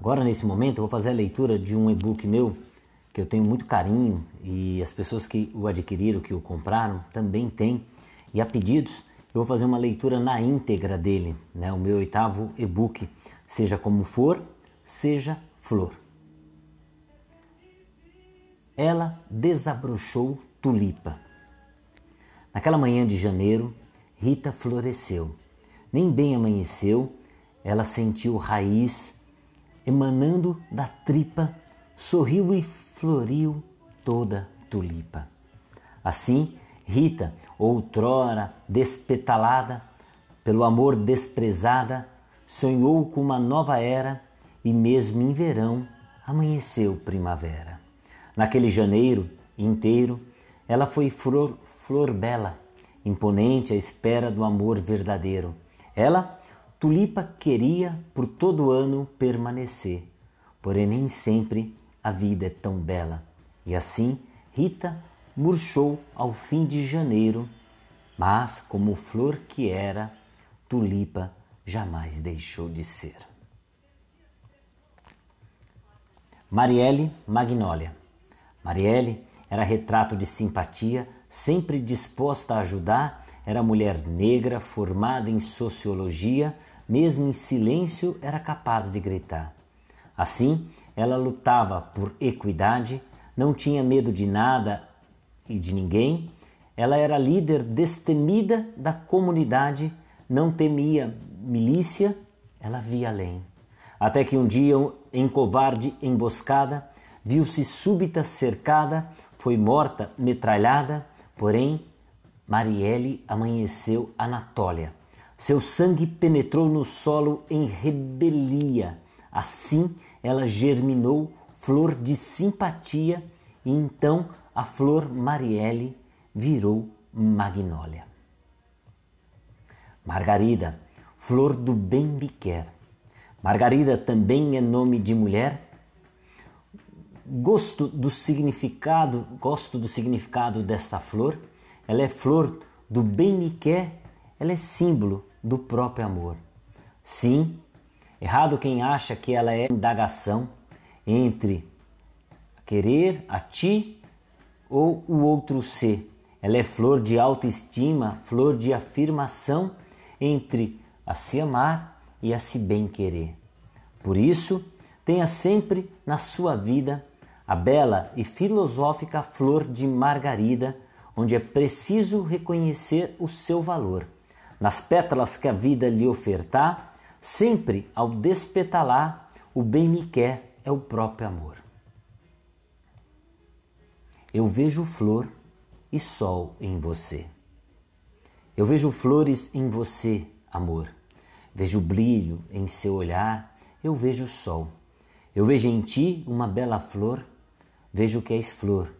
Agora, nesse momento, eu vou fazer a leitura de um e-book meu que eu tenho muito carinho e as pessoas que o adquiriram, que o compraram, também têm. E a pedidos, eu vou fazer uma leitura na íntegra dele, né? o meu oitavo e-book, Seja Como For, Seja Flor. Ela desabrochou tulipa. Naquela manhã de janeiro, Rita floresceu. Nem bem amanheceu, ela sentiu raiz emanando da tripa, sorriu e floriu toda tulipa. Assim, Rita, outrora despetalada, pelo amor desprezada, sonhou com uma nova era e mesmo em verão amanheceu primavera. Naquele janeiro inteiro, ela foi flor, flor bela, imponente à espera do amor verdadeiro. Ela Tulipa queria por todo ano permanecer, porém nem sempre a vida é tão bela. E assim Rita murchou ao fim de janeiro, mas como flor que era, Tulipa jamais deixou de ser. Marielle Magnólia. Marielle era retrato de simpatia, sempre disposta a ajudar, era mulher negra formada em sociologia mesmo em silêncio, era capaz de gritar. Assim, ela lutava por equidade, não tinha medo de nada e de ninguém. Ela era líder destemida da comunidade, não temia milícia, ela via além. Até que um dia, em covarde emboscada, viu-se súbita cercada, foi morta, metralhada, porém Marielle amanheceu Anatólia seu sangue penetrou no solo em rebelia. Assim ela germinou flor de simpatia e então a flor Marielle virou magnólia. Margarida, flor do bem me quer. Margarida também é nome de mulher? Gosto do significado, gosto do significado desta flor. Ela é flor do bem me quer, ela é símbolo do próprio amor. Sim, errado quem acha que ela é indagação entre querer a ti ou o outro ser. Ela é flor de autoestima, flor de afirmação entre a se amar e a se bem querer. Por isso, tenha sempre na sua vida a bela e filosófica flor de margarida, onde é preciso reconhecer o seu valor nas pétalas que a vida lhe ofertar, sempre ao despetalar, o bem me quer é o próprio amor. Eu vejo flor e sol em você. Eu vejo flores em você, amor. Vejo brilho em seu olhar, eu vejo sol. Eu vejo em ti uma bela flor, vejo que és flor,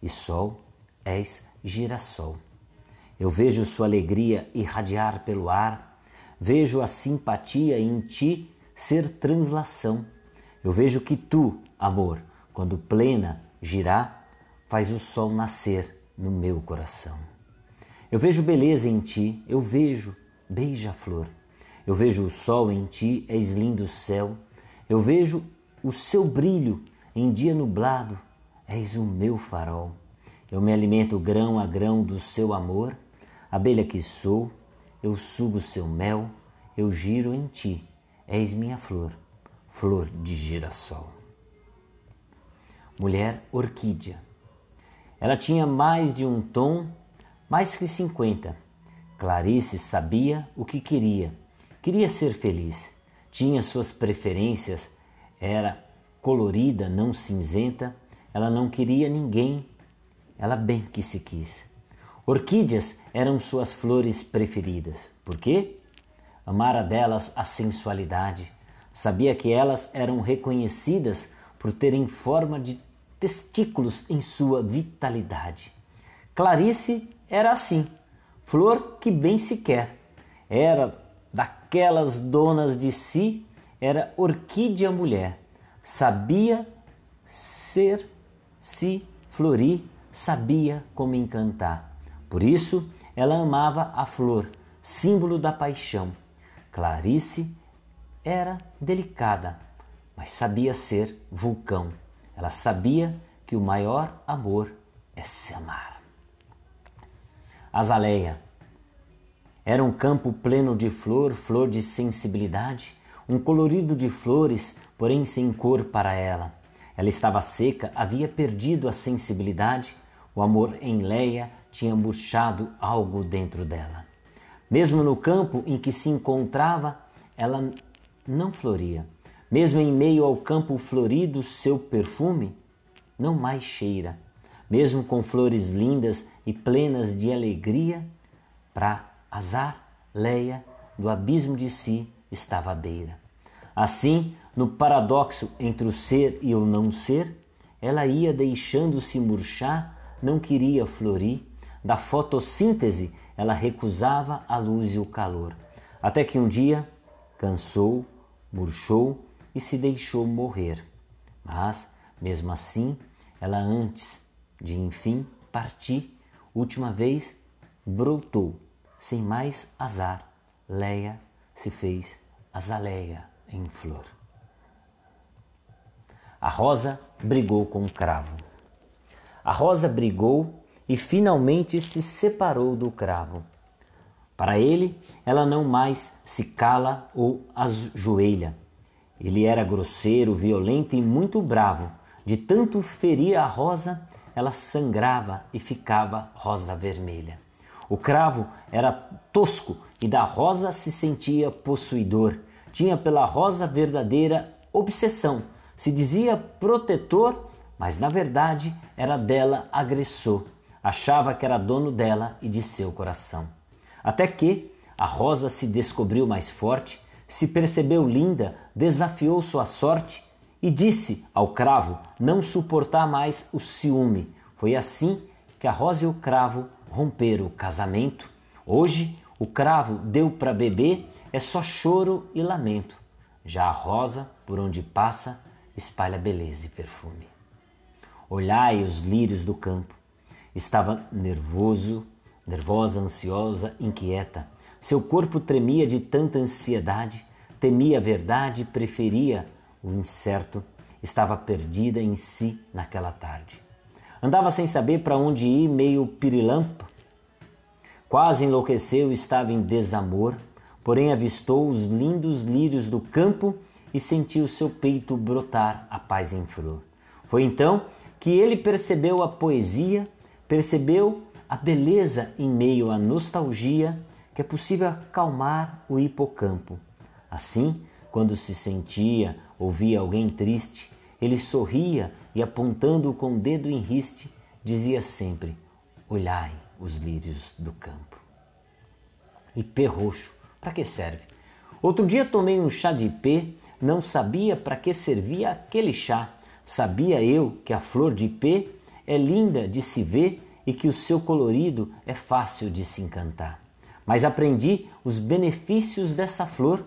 e sol és girassol. Eu vejo sua alegria irradiar pelo ar, vejo a simpatia em ti ser translação. Eu vejo que tu, amor, quando plena girar, faz o sol nascer no meu coração. Eu vejo beleza em ti, eu vejo beija-flor. Eu vejo o sol em ti, és lindo céu. Eu vejo o seu brilho em dia nublado, és o meu farol. Eu me alimento grão a grão do seu amor Abelha que sou, eu sugo seu mel, eu giro em ti, és minha flor, flor de girassol. Mulher orquídea. Ela tinha mais de um tom, mais que cinquenta. Clarice sabia o que queria. Queria ser feliz. Tinha suas preferências. Era colorida, não cinzenta. Ela não queria ninguém. Ela bem que se quis. Orquídeas eram suas flores preferidas. Por quê? Amara delas a sensualidade. Sabia que elas eram reconhecidas por terem forma de testículos em sua vitalidade. Clarice era assim, flor que bem se quer. Era daquelas donas de si, era orquídea mulher. Sabia ser, se florir, sabia como encantar. Por isso, ela amava a flor, símbolo da paixão. Clarice era delicada, mas sabia ser vulcão. Ela sabia que o maior amor é se amar. Azaleia era um campo pleno de flor, flor de sensibilidade, um colorido de flores, porém sem cor para ela. Ela estava seca, havia perdido a sensibilidade, o amor em Leia tinha murchado algo dentro dela. Mesmo no campo em que se encontrava, ela não floria. Mesmo em meio ao campo florido, seu perfume não mais cheira. Mesmo com flores lindas e plenas de alegria, para azar, Leia, do abismo de si, estava à beira. Assim, no paradoxo entre o ser e o não ser, ela ia deixando-se murchar, não queria florir, da fotossíntese ela recusava a luz e o calor, até que um dia cansou, murchou e se deixou morrer. Mas, mesmo assim, ela antes de enfim partir, última vez brotou, sem mais azar, Leia se fez azaleia em flor. A rosa brigou com o cravo. A rosa brigou e finalmente se separou do cravo. Para ele, ela não mais se cala ou ajoelha. Ele era grosseiro, violento e muito bravo. De tanto ferir a rosa, ela sangrava e ficava rosa vermelha. O cravo era tosco e da rosa se sentia possuidor. Tinha pela rosa verdadeira obsessão. Se dizia protetor, mas na verdade era dela agressor achava que era dono dela e de seu coração. Até que a rosa se descobriu mais forte, se percebeu linda, desafiou sua sorte e disse ao cravo não suportar mais o ciúme. Foi assim que a rosa e o cravo romperam o casamento. Hoje o cravo deu para beber é só choro e lamento. Já a rosa, por onde passa, espalha beleza e perfume. Olhai os lírios do campo, Estava nervoso, nervosa, ansiosa, inquieta. Seu corpo tremia de tanta ansiedade, temia a verdade, preferia o incerto. Estava perdida em si naquela tarde. Andava sem saber para onde ir, meio pirilampo. Quase enlouqueceu, estava em desamor, porém avistou os lindos lírios do campo e sentiu seu peito brotar a paz em flor. Foi então que ele percebeu a poesia Percebeu a beleza em meio à nostalgia que é possível acalmar o hipocampo. Assim, quando se sentia ou via alguém triste, ele sorria e, apontando com o dedo em riste, dizia sempre: Olhai os lírios do campo. Ipê roxo, para que serve? Outro dia tomei um chá de ipê, não sabia para que servia aquele chá. Sabia eu que a flor de ipê é linda de se ver e que o seu colorido é fácil de se encantar. Mas aprendi os benefícios dessa flor.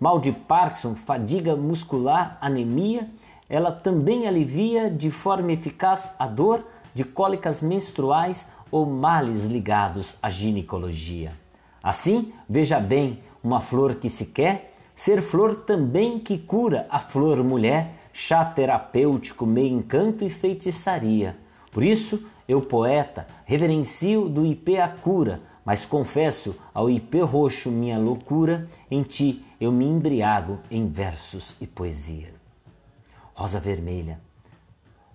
Mal de Parkinson, fadiga muscular, anemia, ela também alivia de forma eficaz a dor de cólicas menstruais ou males ligados à ginecologia. Assim, veja bem, uma flor que se quer, ser flor também que cura a flor mulher, chá terapêutico, meio encanto e feitiçaria. Por isso, eu, poeta, reverencio do IP a cura, mas confesso ao IP roxo minha loucura, em ti eu me embriago em versos e poesia. Rosa vermelha,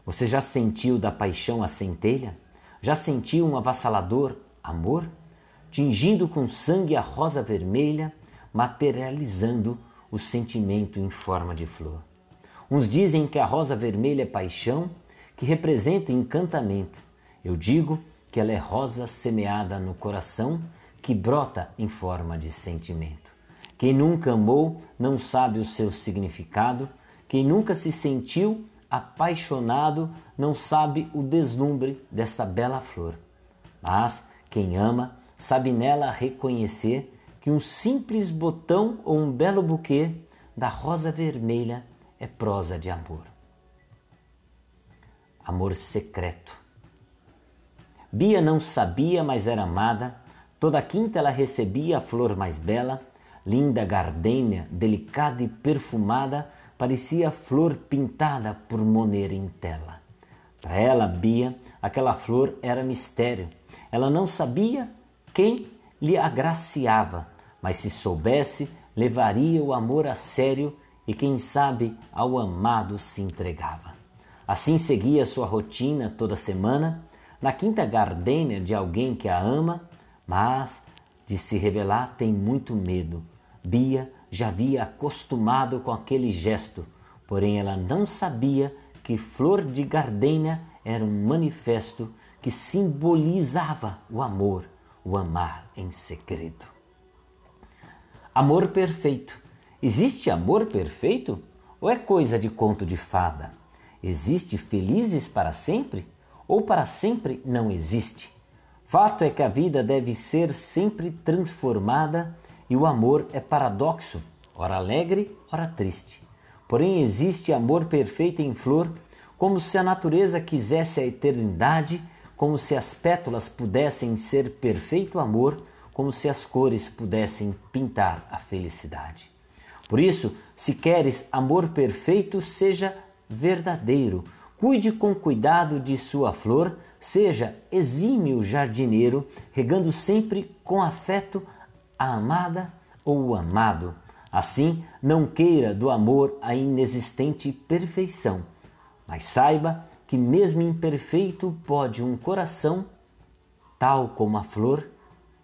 você já sentiu da paixão a centelha? Já sentiu um avassalador amor? Tingindo com sangue a rosa vermelha, materializando o sentimento em forma de flor. Uns dizem que a rosa vermelha é paixão, que representa encantamento. Eu digo que ela é rosa semeada no coração que brota em forma de sentimento. Quem nunca amou não sabe o seu significado, quem nunca se sentiu apaixonado não sabe o deslumbre dessa bela flor. Mas quem ama sabe nela reconhecer que um simples botão ou um belo buquê da rosa vermelha é prosa de amor amor secreto. Bia não sabia, mas era amada. Toda quinta ela recebia a flor mais bela, linda gardênia, delicada e perfumada, parecia flor pintada por Monet em tela. Para ela, Bia, aquela flor era mistério. Ela não sabia quem lhe agraciava, mas se soubesse, levaria o amor a sério e, quem sabe, ao amado se entregava. Assim seguia sua rotina toda semana, na quinta gardênia de alguém que a ama, mas de se revelar tem muito medo. Bia já havia acostumado com aquele gesto, porém ela não sabia que flor de gardênia era um manifesto que simbolizava o amor, o amar em segredo. Amor perfeito. Existe amor perfeito? Ou é coisa de conto de fada? Existe felizes para sempre? Ou para sempre não existe? Fato é que a vida deve ser sempre transformada e o amor é paradoxo, ora alegre, ora triste. Porém, existe amor perfeito em flor, como se a natureza quisesse a eternidade, como se as pétalas pudessem ser perfeito amor, como se as cores pudessem pintar a felicidade. Por isso, se queres amor perfeito, seja verdadeiro, cuide com cuidado de sua flor, seja exímio jardineiro, regando sempre com afeto a amada ou o amado. Assim, não queira do amor a inexistente perfeição, mas saiba que, mesmo imperfeito, pode um coração, tal como a flor,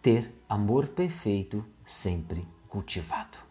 ter amor perfeito sempre cultivado.